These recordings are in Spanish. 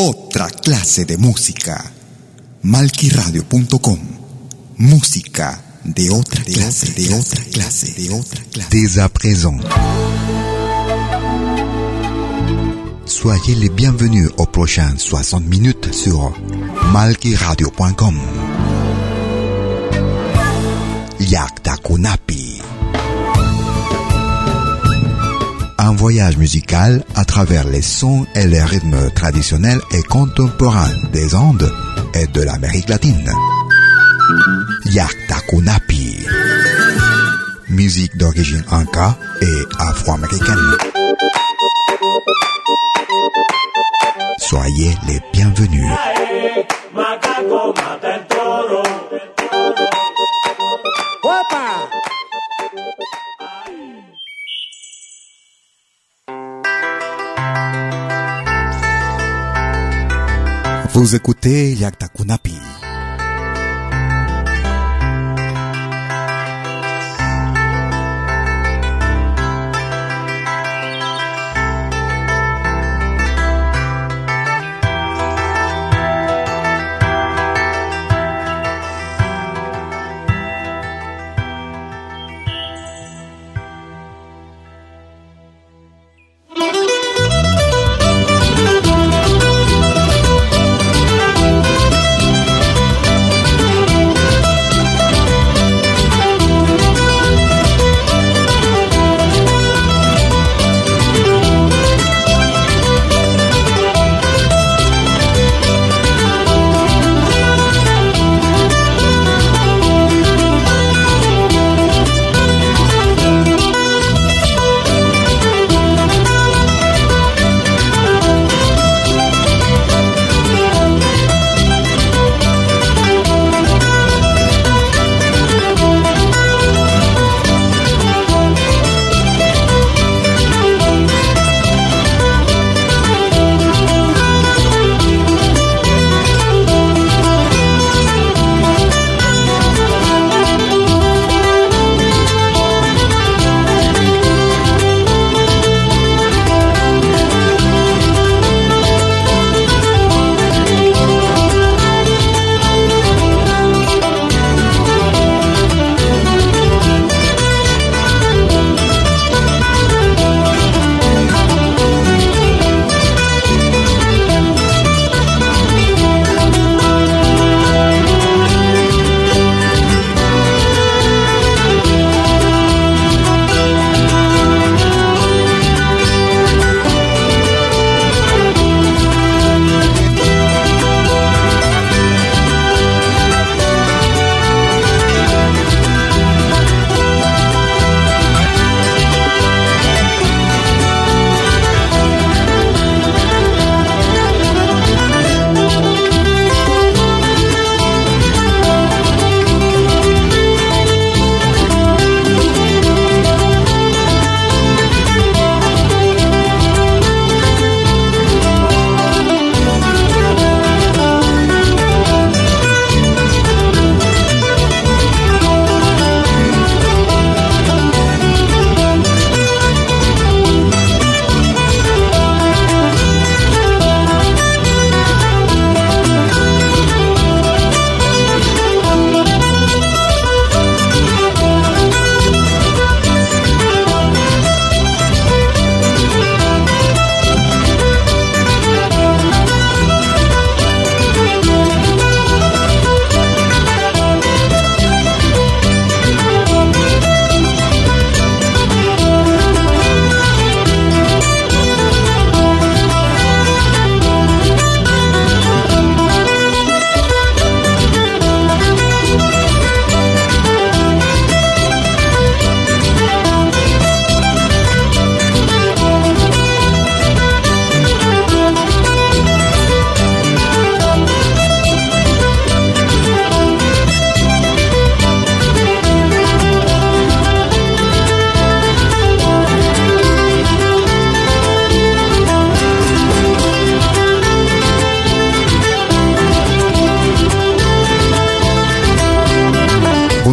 Otra clase de música. Malquiradio.com. Música de otra clase, de otra clase, de otra clase. Dès à présent. Soyez les bienvenus aux prochaines 60 minutes sur malquiradio.com. Yaktakunapi. Un voyage musical à travers les sons et les rythmes traditionnels et contemporains des Andes et de l'Amérique latine. Yaktakunapi. Musique d'origine inca et afro-américaine. Soyez les bienvenus. Vous écoutez Yakta Kunapi.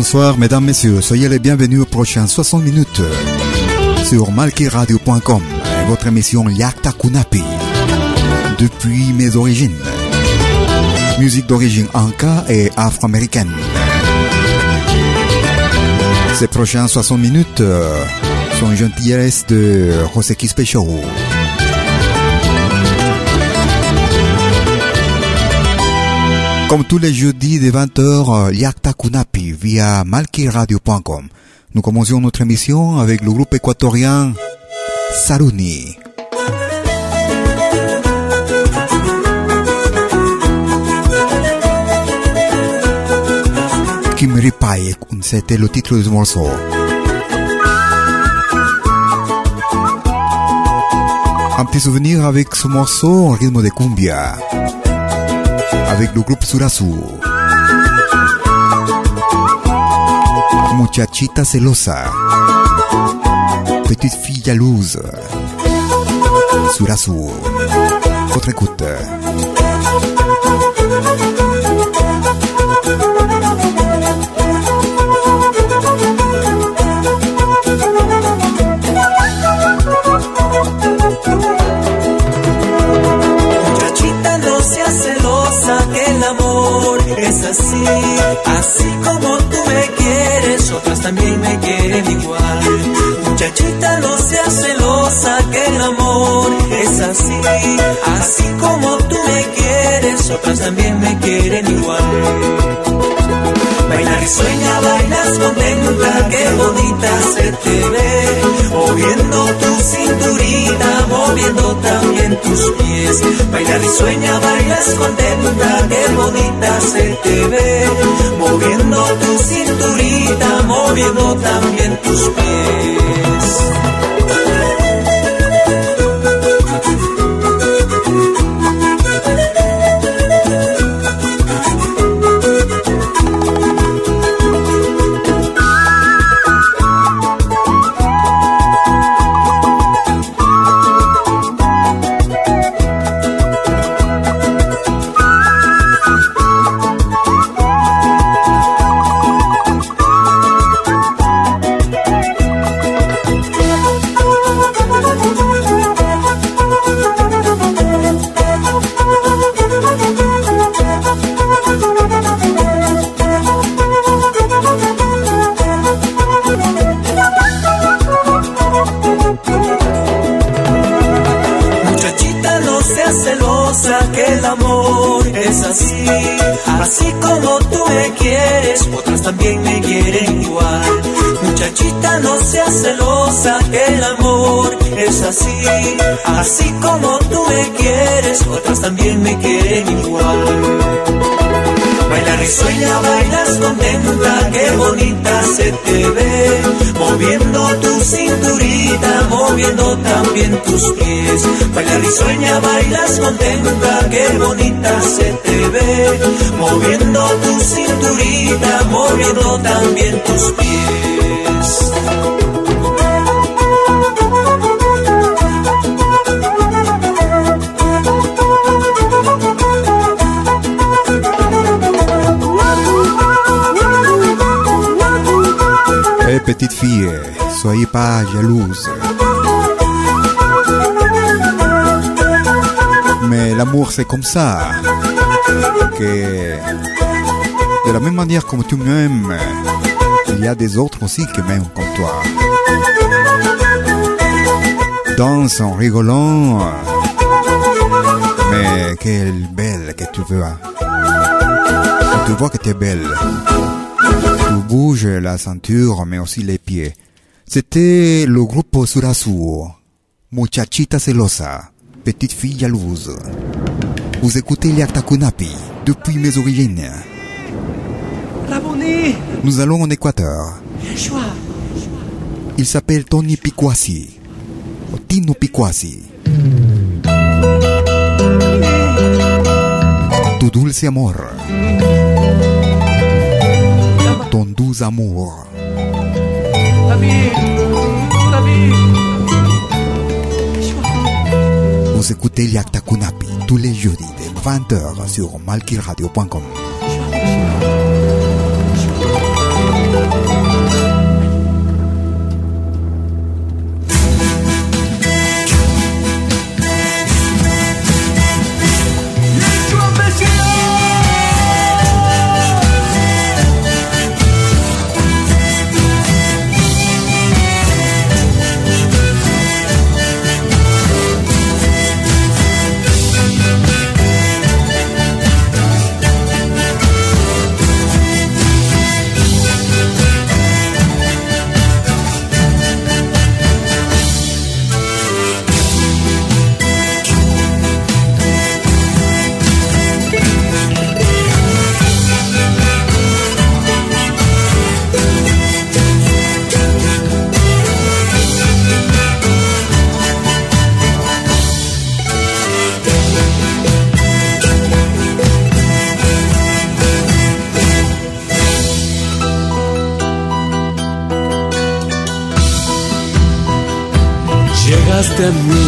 Bonsoir mesdames, messieurs. Soyez les bienvenus aux prochaines 60 minutes sur malkiradio.com, votre émission Yakta Kunapi, depuis mes origines. Musique d'origine anka et afro-américaine. Ces prochaines 60 minutes sont une gentillesse de Joseki Special. Comme tous les jeudis de 20h, Yakta Kunapi via malkiradio.com. Nous commençons notre émission avec le groupe équatorien Saruni. Kim Ripai, c'était le titre du morceau. Un petit souvenir avec ce morceau en rythme de cumbia. Avec le groupe Surasu. Muchachita celosa. Petite fille jalouse. Surasu. Votre écoute. Así. Así como tú me quieres, otras también me quieren igual. Muchachita, no seas celosa, que el amor es así. Así como tú me quieres, otras también me quieren igual. Bailar sueña, bailas contenta, qué bonita se te ve. Moviendo tu cinturita, moviendo también tus pies. Bailar y sueña, bailas contenta, qué bonita se te ve. Moviendo tu cinturita, moviendo también tus pies. Moviendo también tus pies. Bailar y sueña, bailas contenta, qué bonita se te ve. Moviendo tu cinturita, moviendo también tus pies. Eh, petite fille, soyez pas jalouse. Mais l'amour c'est comme ça. Que de la même manière comme tu m'aimes, il y a des autres aussi qui m'aiment comme toi. Danse en rigolant. Mais quelle belle que tu veux. Tu vois que tu es belle. Tu bouges la ceinture, mais aussi les pieds. C'était le groupe Surasu. Muchachita celosa. Petite fille jalouse. Vous écoutez Liakta Kunapi depuis mes origines. Nous allons en Équateur. Il s'appelle Tony Piquasi. Tino Piquasi. Tu dulce amor. Ton doux amour. Écoutez Liakta Kunapi tous les jeudis de 20h sur malkiradio.com. that.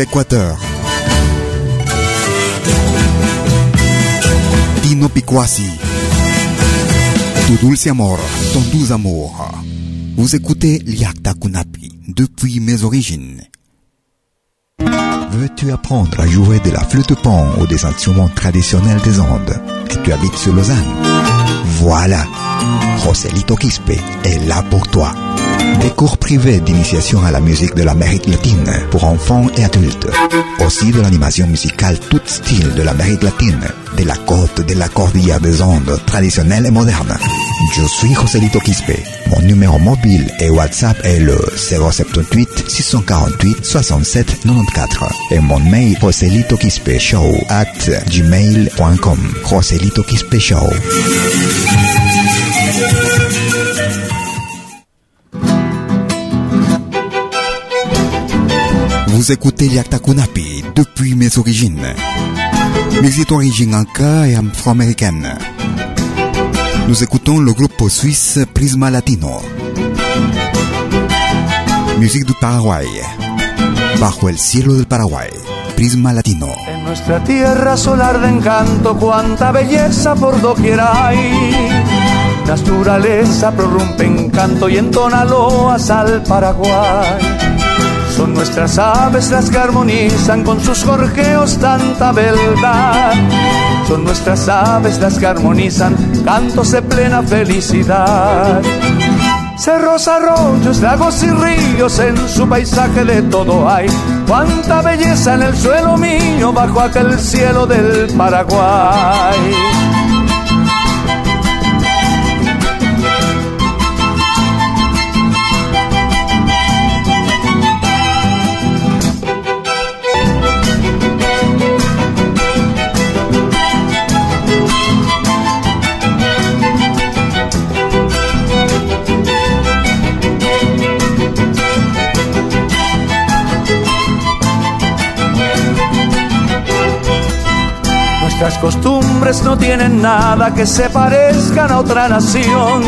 l'Équateur. Tino Piquasi. Tu dulce amor, ton doux amour. Vous écoutez Liakta Kunapi depuis mes origines. Veux-tu apprendre à jouer de la flûte pan ou des instruments traditionnels des Andes? Et tu habites sur Lausanne? Voilà, Joselito Quispe est là pour toi. Des cours privés d'initiation à la musique de l'Amérique latine pour enfants et adultes. Aussi de l'animation musicale tout style de l'Amérique latine, de la côte de la cordillère des Andes, traditionnelle et moderne. Je suis Joselito Quispe. Mon numéro mobile et WhatsApp est le 078 648 67 94 et mon mail Joselito Quispe Show at gmail.com. Joselito Quispe Show. Vous écoutez Liakta Kunapi depuis mes origines. Mes origines anka et afro-américaines. Nous écoutons le groupe suisse Prisma Latino. Musique du Paraguay. Bajo el cielo del Paraguay. Prisma Latino. En nuestra tierra solar de encanto, cuánta belleza por doquier hay. Naturaleza prorrumpe encanto y entona loas al Paraguay. Son nuestras aves las que armonizan con sus gorjeos tanta beldad. Son nuestras aves las que armonizan cantos de plena felicidad. Cerros, arroyos, lagos y ríos, en su paisaje de todo hay. Cuánta belleza en el suelo mío, bajo aquel cielo del Paraguay. Nuestras costumbres no tienen nada que se parezcan a otra nación.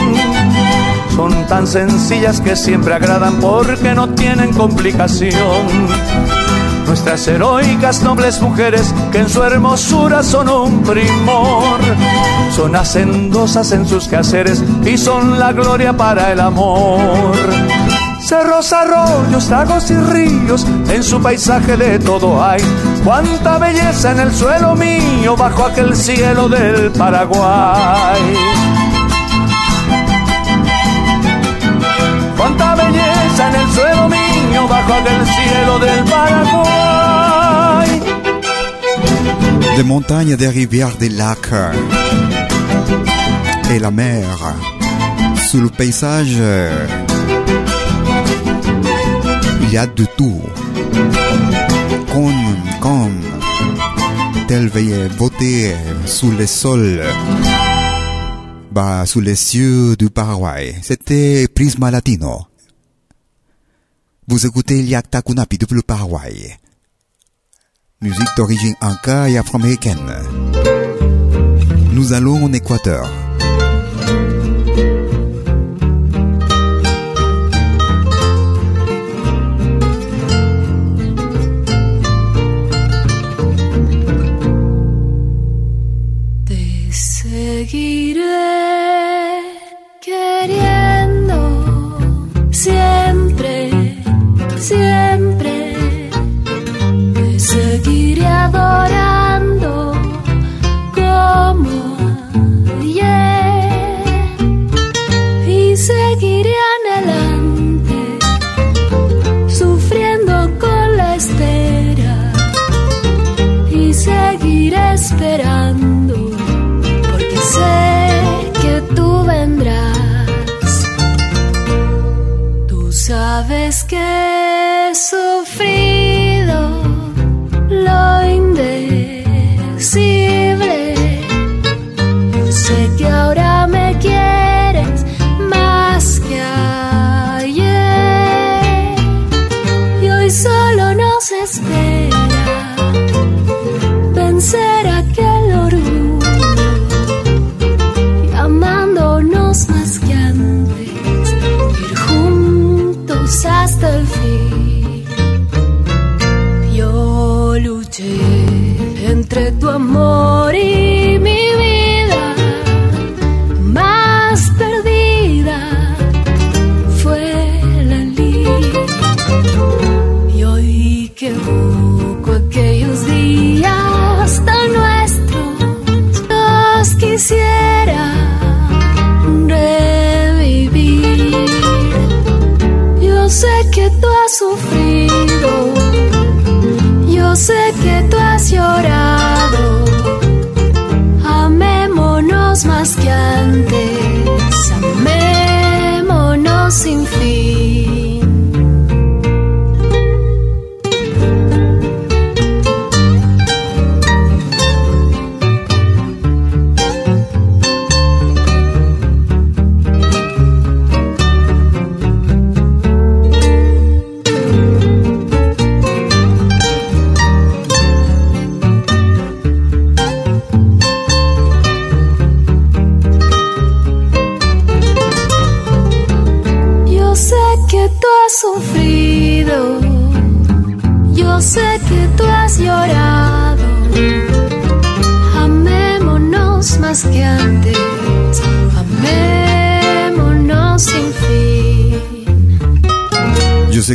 Son tan sencillas que siempre agradan porque no tienen complicación. Nuestras heroicas nobles mujeres que en su hermosura son un primor. Son hacendosas en sus quehaceres y son la gloria para el amor. Cerros, arroyos, lagos y ríos, en su paisaje de todo hay. Cuánta belleza en el suelo mío, bajo aquel cielo del Paraguay. Cuánta belleza en el suelo mío, bajo aquel cielo del Paraguay. Des montagnes, des rivières, des lacs et la mer. Sous le paysage, il y a de tout. Comme, tel veille voter sous le sol, bah, sous les cieux du Paraguay. C'était Prisma Latino. Vous écoutez Liakta Kunapi depuis le Paraguay. Musique d'origine inca et afro-américaine. Nous allons en Équateur. Queriendo siempre, siempre. Te seguiré adorando como ayer y seguiré adelante, sufriendo con la espera y seguiré esperando porque sé que he sufrido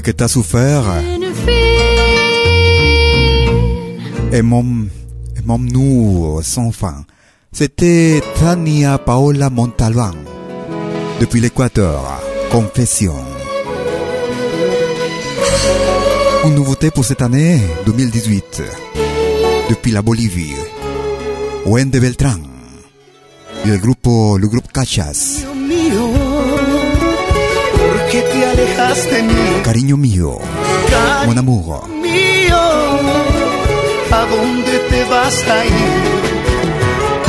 que t'as souffert. Fin. Aimons, aimons-nous sans fin. C'était Tania Paola Montalban. Depuis l'Équateur, Confession. Une nouveauté pour cette année 2018. Depuis la Bolivie. Wende Beltrán. Y el grupo, el grupo Cachas. Te alejas de mí? Cariño mío. Mon amour. mío, ¿a dónde te vas a ir?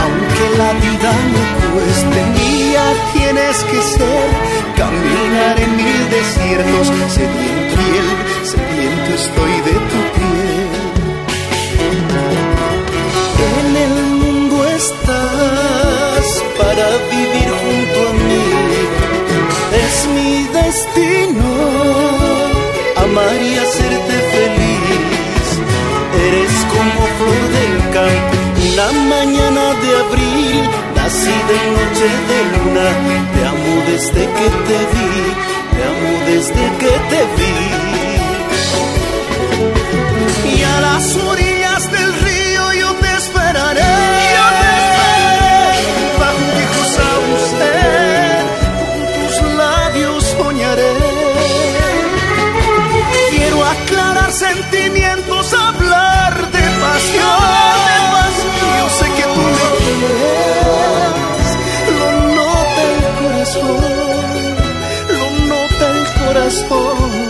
Aunque la vida me cueste, mía tienes que ser. Caminar en mil desiertos, sediento piel, sediento estoy de tu destino amar y hacerte feliz. Eres como flor del campo, una mañana de abril, nacida en noche de luna. Te amo desde que te vi, te amo desde que te vi. Y a las for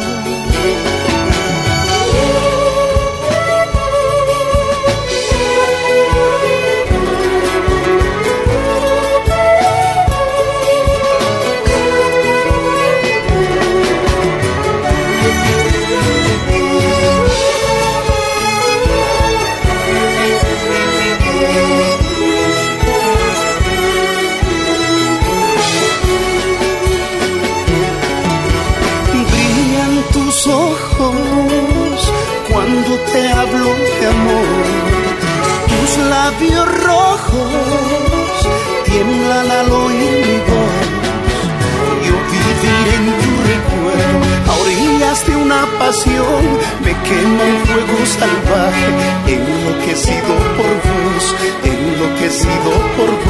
enloquecido por vos, enloquecido por vos.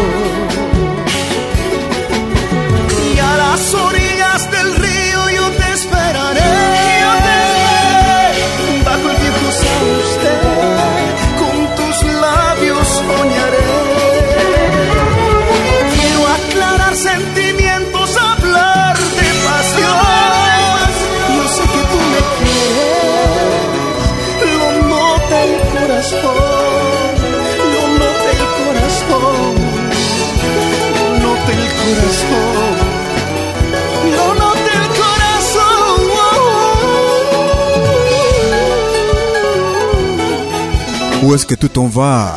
Où est-ce que tu t'en vas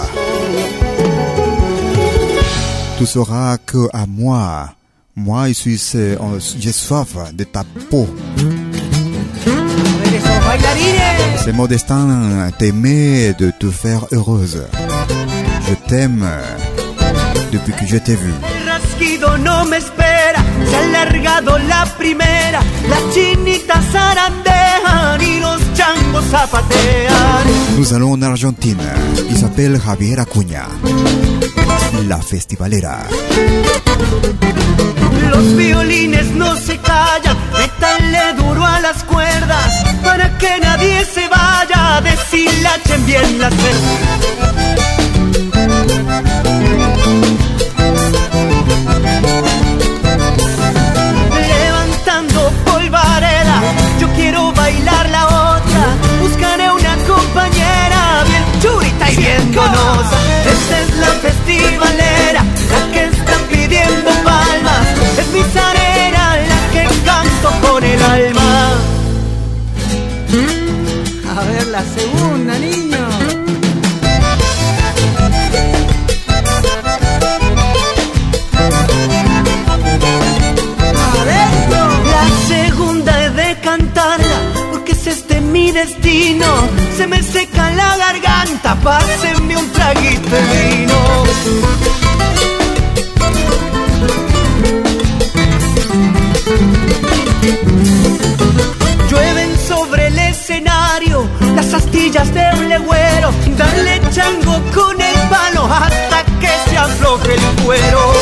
Tu sauras que à moi, moi je suis, euh, j'ai soif de ta peau. C'est mon destin t'aimer, de te faire heureuse. Je t'aime depuis que je t'ai vu. La changos zapatean. Nous allons en Argentine. Il s'appelle Javier Acuña. La festivalera. Los violines no se callan, métanle duro a las cuerdas, para que nadie se vaya, deshilachen bien las Levantando la segunda, niño. La segunda he de cantarla porque es este mi destino. se me seca la garganta, pásenme un traguito de vino. Las astillas de un legüero, dale chango con el palo hasta que se afloje el cuero.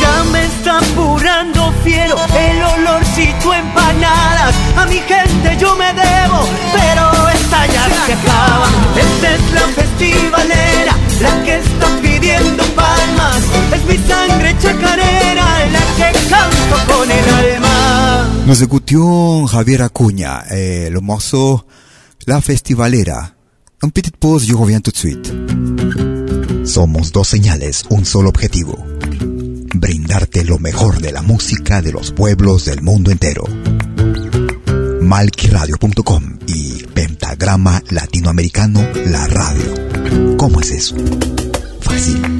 Ya me está apurando fiero el olorcito empanadas. A mi gente yo me debo, pero esta ya se acaba. Esta es la festivalera, la que está canto con el alma. Nous écoutions Javier Acuña et le morceau La Festivalera. Une petite pause, je reviens tout de suite. Somos dos señales, un solo objetivo. Brindarte lo mejor de la música de los pueblos del mundo entero. Malquiradio.com y Pentagrama Latinoamericano La Radio. ¿Cómo es eso? Fácil.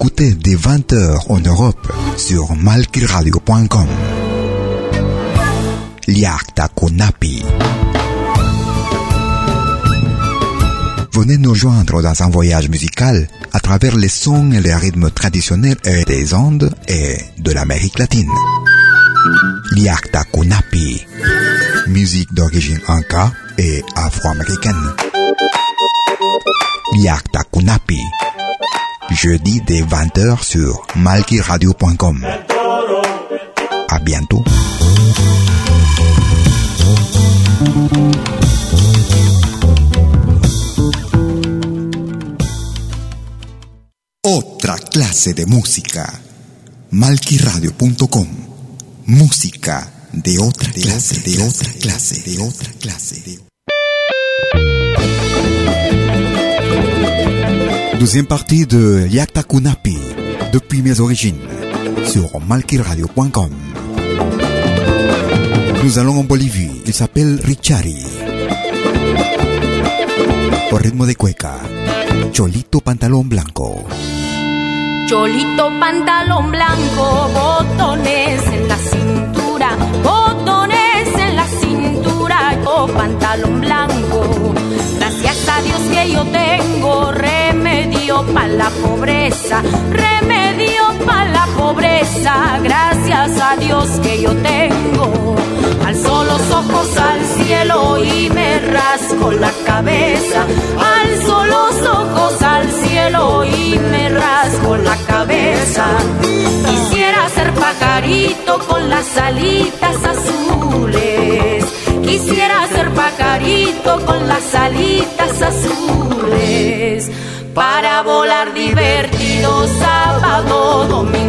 Écoutez dès 20h en Europe sur malkiradio.com. Liakta. Venez nous joindre dans un voyage musical à travers les sons et les rythmes traditionnels des Andes et de l'Amérique latine. Liakta. Musique d'origine inca et afro-américaine. Liakta Kunapi. Jeudi dès 20h sur malkiradio.com. À bientôt. Otra clase de música. Malkiradio.com. Música de otra clase, de otra clase, de otra clase. Deuxième partie de Yakta Kunapi, depuis mes origines, sur malkiradio.com. Nous allons en Bolivie, il s'appelle Richari. Au rythme de cueca, Cholito Pantalón Blanco. Cholito, pantalón blanco, botones en la cintura, botones en la cintura, yo pantalón blanco. Gracias a Dios que yo tengo remedio para la pobreza, remedio para la pobreza. Gracias a Dios que yo tengo. Alzo los ojos al cielo y me rasco la cabeza. Alzo los ojos al cielo y me rasco la cabeza. Quisiera ser pajarito con las alitas azules. Quisiera ser pajarito con las alitas azules. Para volar divertido sábado, domingo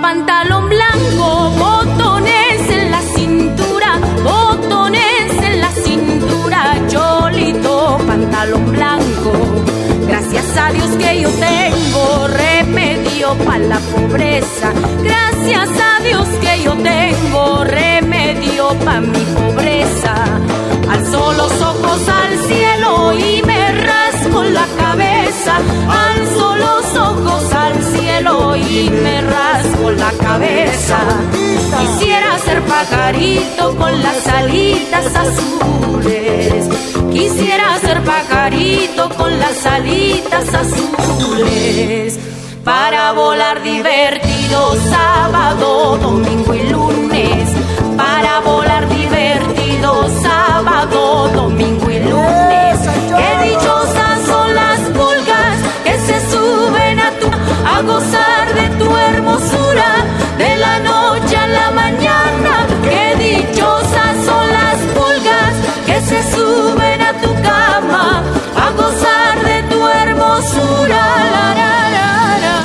pantalón blanco, botones en la cintura, botones en la cintura, cholito, pantalón blanco. Gracias a Dios que yo tengo remedio para la pobreza. Gracias a Dios que yo tengo remedio para mi pobreza. Alzo los ojos al cielo y me rasco la cabeza. Alzo los ojos al cielo y me rasco la cabeza. Quisiera ser pajarito con las alitas azules. Quisiera ser pajarito con las alitas azules. Para volar divertido sábado, domingo y lunes. Para volar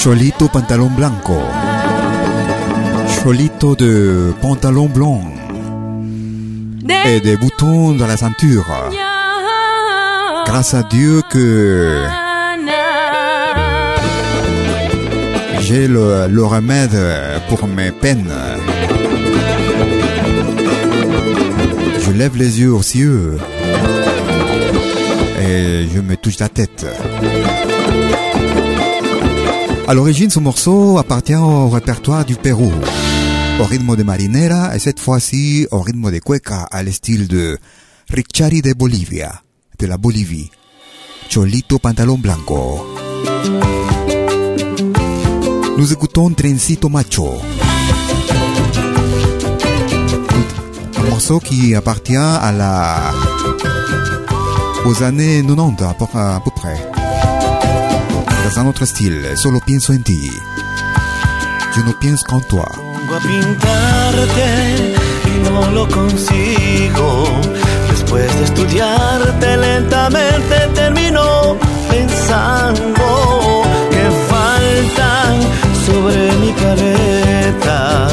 Cholito pantalon blanco. Cholito de pantalon blanc et des boutons dans la ceinture. Grâce à Dieu que j'ai le, le remède pour mes peines. Je lève les yeux aux cieux et je me touche la tête. À l'origine, ce morceau appartient au répertoire du Pérou, au rythme de marinera et cette fois-ci au rythme de cueca à style de Richari de Bolivia, de la Bolivie. Cholito Pantalón Blanco. Nous écoutons Trencito Macho. Un morceau qui appartient à la... aux années 90 à peu, à peu près. Dans un autre style, solo pienso en ti. Je no pienso qu'en toi. Pongo a pintarte y no lo consigo. Después de estudiarte lentamente termino pensando que faltan sobre mi careta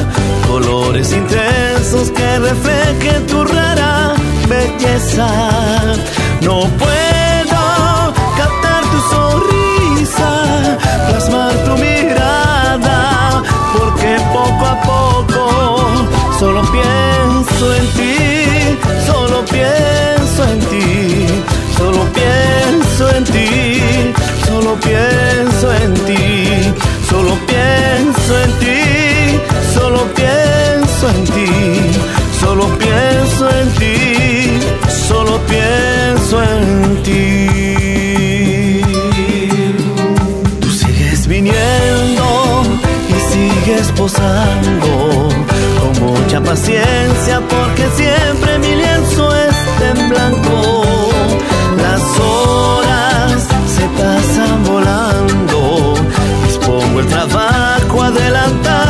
colores intensos que reflejen tu rara belleza. No puedo solo pienso en ti, solo pienso en ti, solo pienso en ti, solo pienso en ti, solo pienso en ti, solo pienso en ti, solo pienso en ti, solo pienso en ti. Tú sigues viniendo y sigues posando mucha paciencia porque siempre mi lienzo es en blanco. Las horas se pasan volando. Dispongo el trabajo adelantado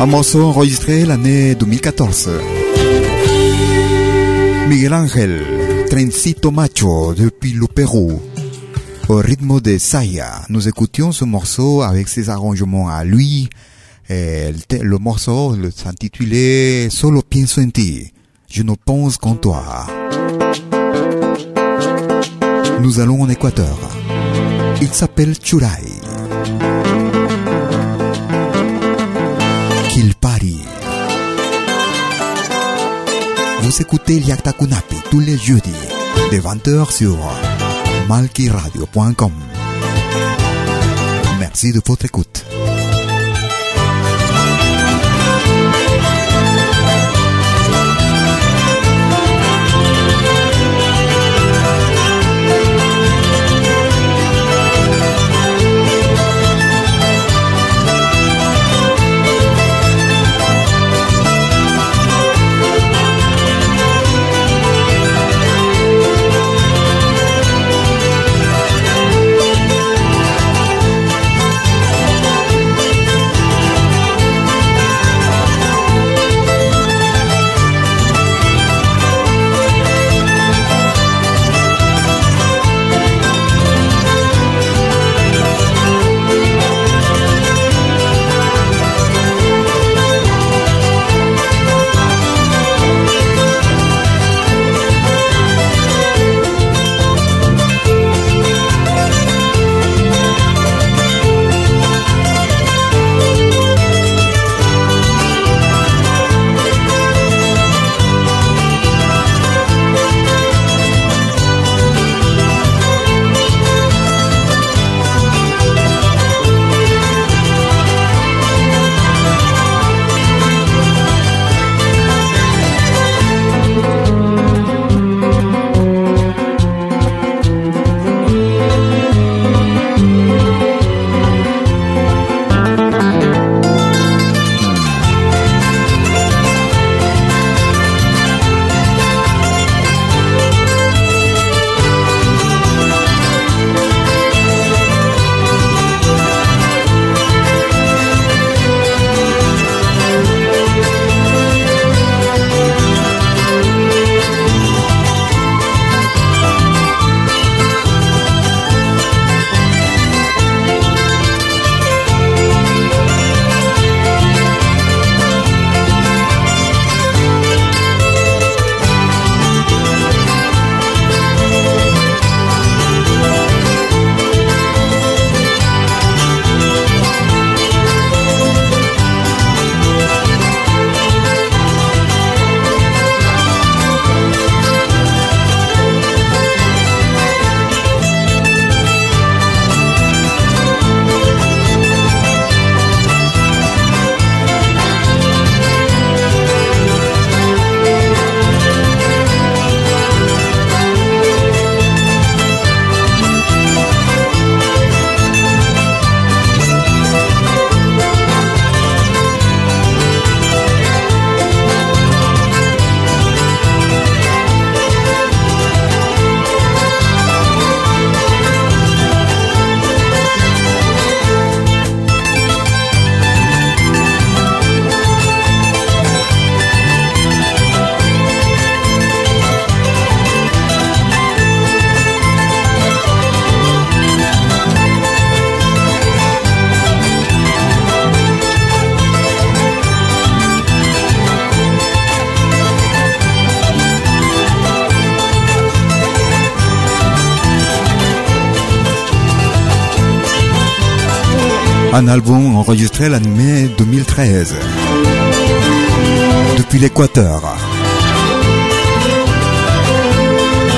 Un morceau enregistré l'année 2014. Miguel Ángel, Trencito Macho depuis le Pérou. Au rythme de Saya, nous écoutions ce morceau avec ses arrangements à lui. Le, morceau s'intitulait Solo pienso en. Je ne pense qu'en toi. Nous allons en Équateur. Il s'appelle Churay. Vous écoutez Liakta Kunapi tous les jeudis de 20h sur malkiradio.com. Merci de votre écoute. Un album enregistré l'année 2013 depuis l'Équateur.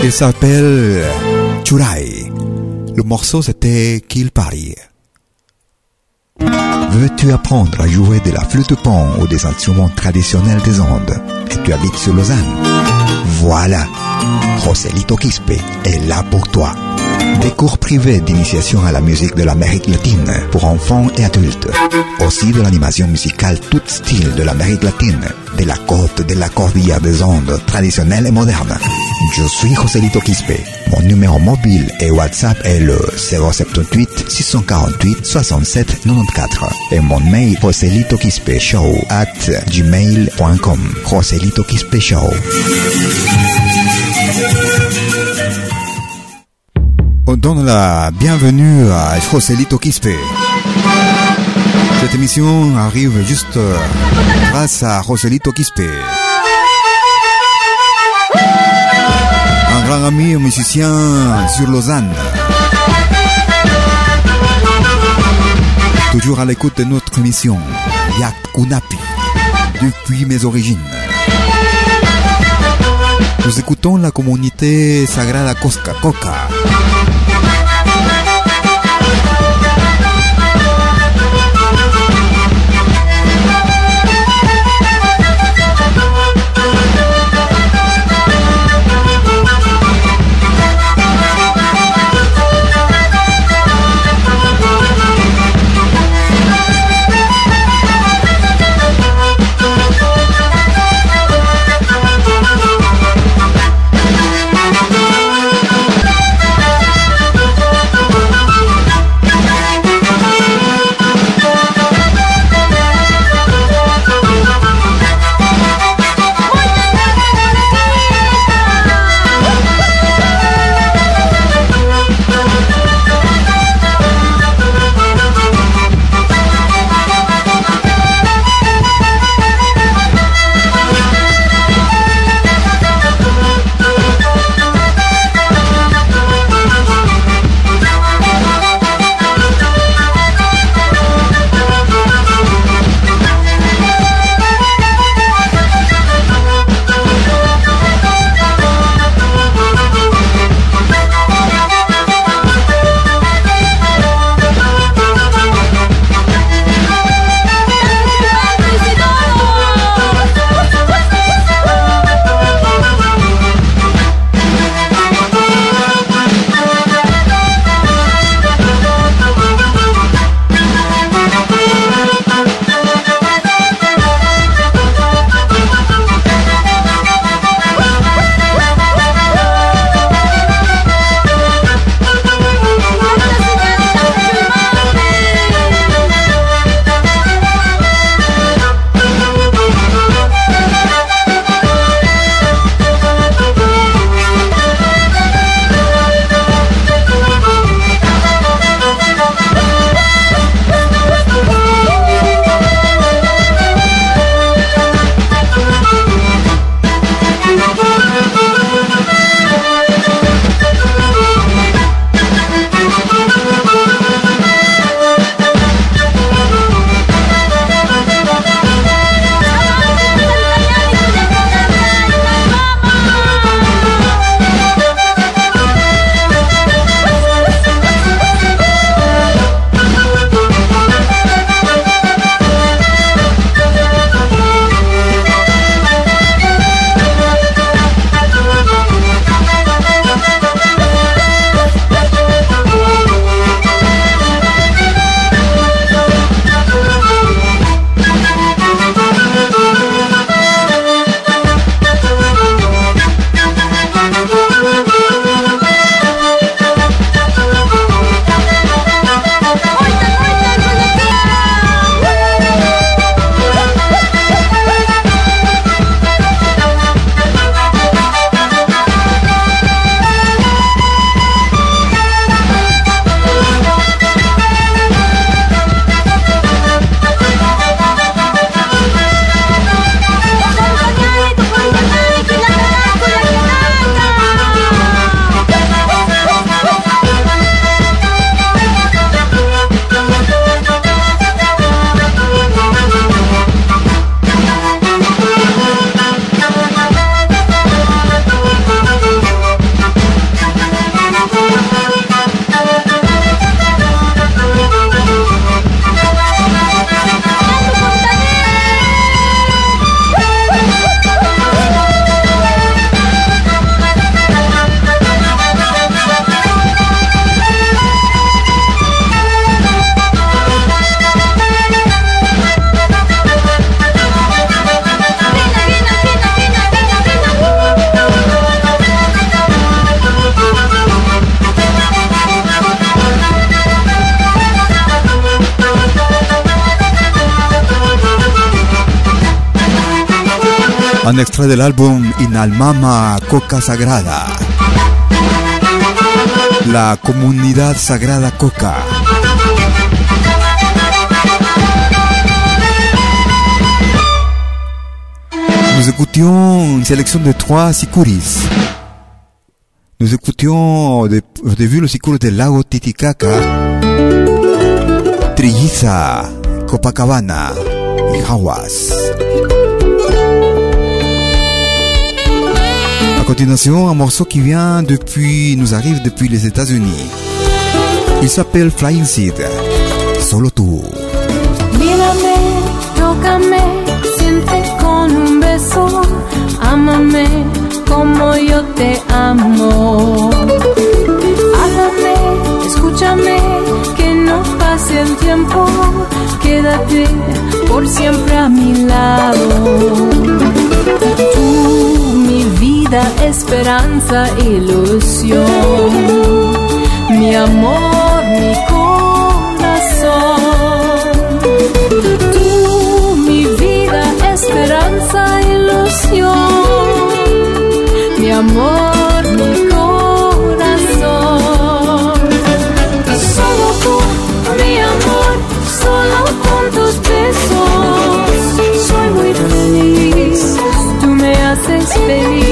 Il s'appelle Churai. Le morceau c'était Kill Paris. Veux-tu apprendre à jouer de la flûte pan ou des instruments traditionnels des Andes? Et tu habites sur Lausanne? Voilà, Joselito Quispe est là pour toi. Des cours privés d'initiation à la musique de l'Amérique latine pour enfants et adultes. Aussi de l'animation musicale tout style de l'Amérique latine, de la côte de la cordillère des Andes, traditionnelle et moderne. Je suis Joselito Quispe. Mon numéro mobile et WhatsApp est le 078 648 67 94 et mon mail joselitoquispeshow at gmail.com Joselito Quispe Show. On donne la bienvenue à Joselito Quispe. Cette émission arrive juste euh, grâce à Joselito Quispe. Un grand ami musicien sur Lausanne. Toujours à l'écoute de notre émission, Yak Kunapi, depuis mes origines. Nous écoutons la communauté Sagrada Cosca Coca. Un extrait de l'album Inalmama Coca Sagrada. La comunidad sagrada Coca. Nous écoutions une sélection de trois sicuris. Nous écoutions au début le sicuro de Lago Titicaca, Trilliza, Copacabana y Hawas. Continuation, un morceau qui vient depuis, nous arrive depuis les États-Unis. Il s'appelle Flying Seed. Solo tú. Mírame, tócame, siente con un beso, ámame como yo te amo. Háblame, escúchame, que no pase el tiempo, quédate por siempre a mi lado. Esperanza, ilusión, mi amor, mi corazón. Tú, mi vida, esperanza, ilusión, mi amor, mi corazón. Solo tú, mi amor, solo con tus besos, soy muy feliz, tú me haces feliz.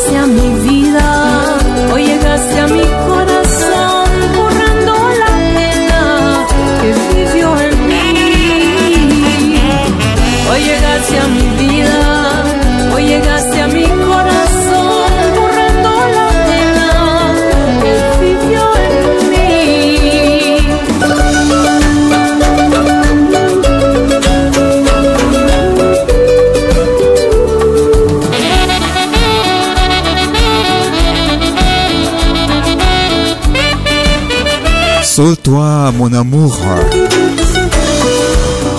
想你。Toi, mon amour.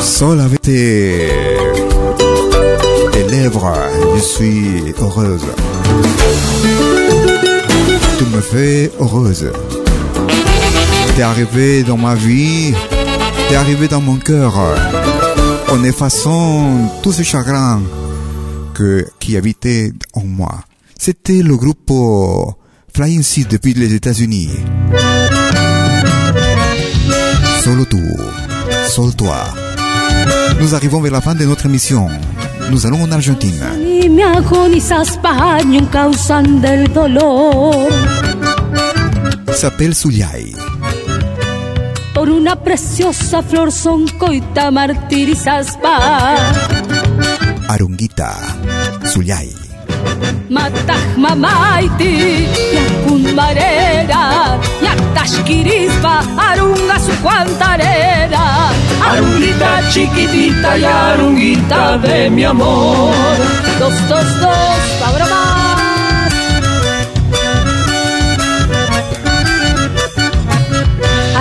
Seul avec tes, lèvres, je suis heureuse. Tu me fais heureuse. T'es arrivé dans ma vie, t'es arrivé dans mon cœur. en effaçant tout ce chagrin que, qui habitait en moi. C'était le groupe Flying Seed depuis les États-Unis. Solo tú, solo toi. Nous arrivons vers la fin de notre émission. Nous allons en Argentine. Y me agonizas paño causan del dolor S'appelle Suliay. por una preciosa flor son coita martirizas pa Arunguita. Suliay. Mataj mamaiti yakun marera yaktashkirispa arunga su cuantarera. Arunguita chiquitita y arunguita de mi amor. dos dos dos ahora más.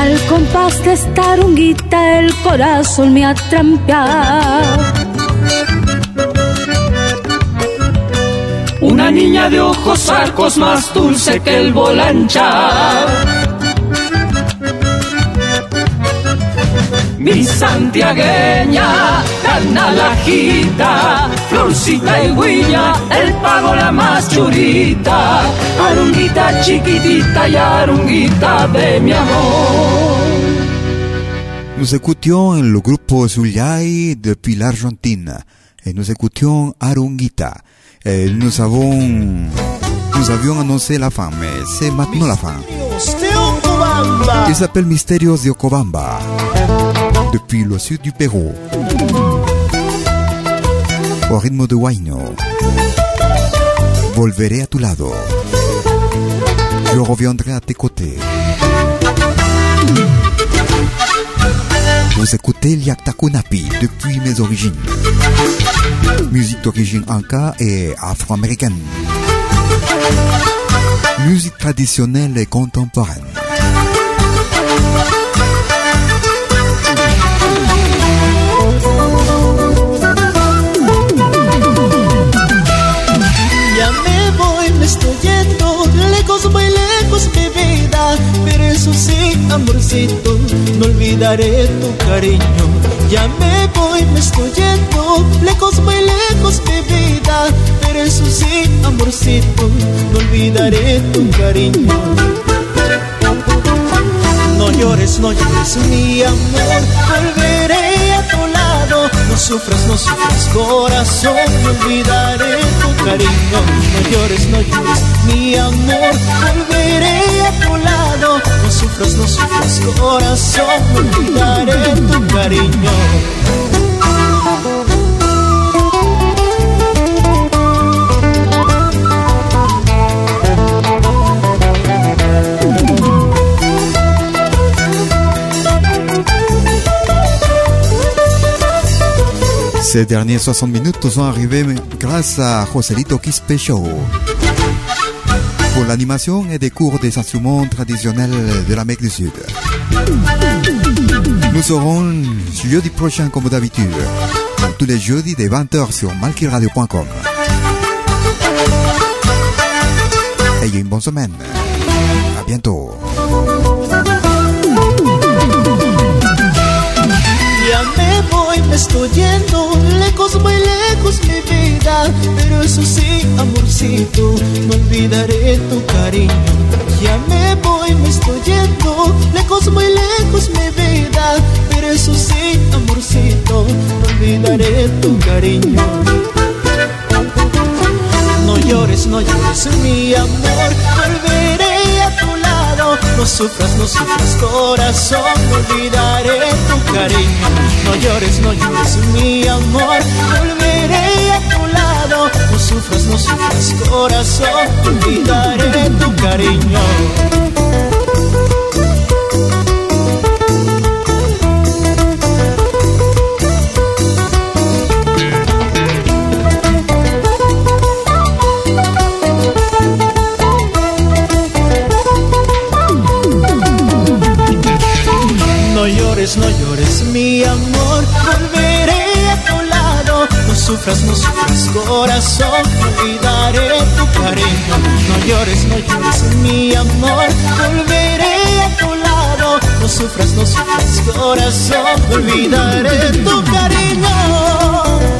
Al compás de esta arunguita el corazón me ha trampeado Niña de ojos arcos más dulce que el volancha. Mi santiagueña, tan alajita, florcita y guiña, el pago la más churita, arunguita chiquitita y arunguita de mi amor. Nous écoutions le groupe Zuliay depuis l'Argentine et nous écoutions Arunguita. Et nous avons, nous avions annoncé la fin, mais c'est maintenant la fin. Il s'appelle Mysterios de Ocobamba depuis le sud du Pérou. Au rythme de Huayno. Volveré a tu lado. Je reviendrai à tes côtés. Vous écoutez Liaktakunapi depuis mes origines. Musique d'origine anka et afro-américaine. Musique traditionnelle et contemporaine. Eso sí, amorcito, no olvidaré tu cariño. Ya me voy, me estoy yendo, lejos muy lejos mi vida, pero eso sí, amorcito, no olvidaré tu cariño. No llores, no llores, mi amor, volveré a tu lado. No sufras, no sufras, corazón, no olvidaré tu cariño. No llores, no llores, mi amor, volveré a tu lado. Sufras, no tu cariño. Ces derniers 60 minutes sont arrivés grâce à Joselito Quispe. L'animation et des cours des instruments traditionnels de l'Amérique du Sud. Nous serons jeudi prochain comme d'habitude, tous les jeudis des 20h sur malkiradio.com. Ayez une bonne semaine. À bientôt. Pero eso sí, amorcito, no olvidaré tu cariño. Ya me voy, me estoy yendo, lejos, muy lejos mi vida, pero eso sí, amorcito, no olvidaré tu cariño. No llores, no llores, mi amor, No sufras, no sufras, corazón, olvidaré tu cariño. No llores, no llores, mi amor, volveré a tu lado. No sufras, no sufras, corazón, olvidaré tu cariño. Sufras, no sufras, corazón, olvidaré tu cariño. No llores, no llores, mi amor, volveré a tu lado. No sufras, no sufras, corazón, olvidaré tu cariño.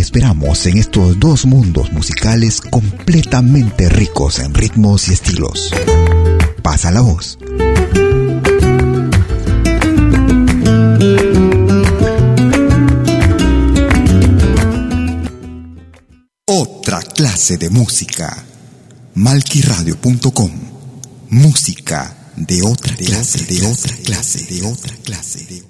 Esperamos en estos dos mundos musicales completamente ricos en ritmos y estilos. Pasa la voz. Otra clase de música. Malquiradio.com. Música de otra clase, de otra clase, de otra clase. De...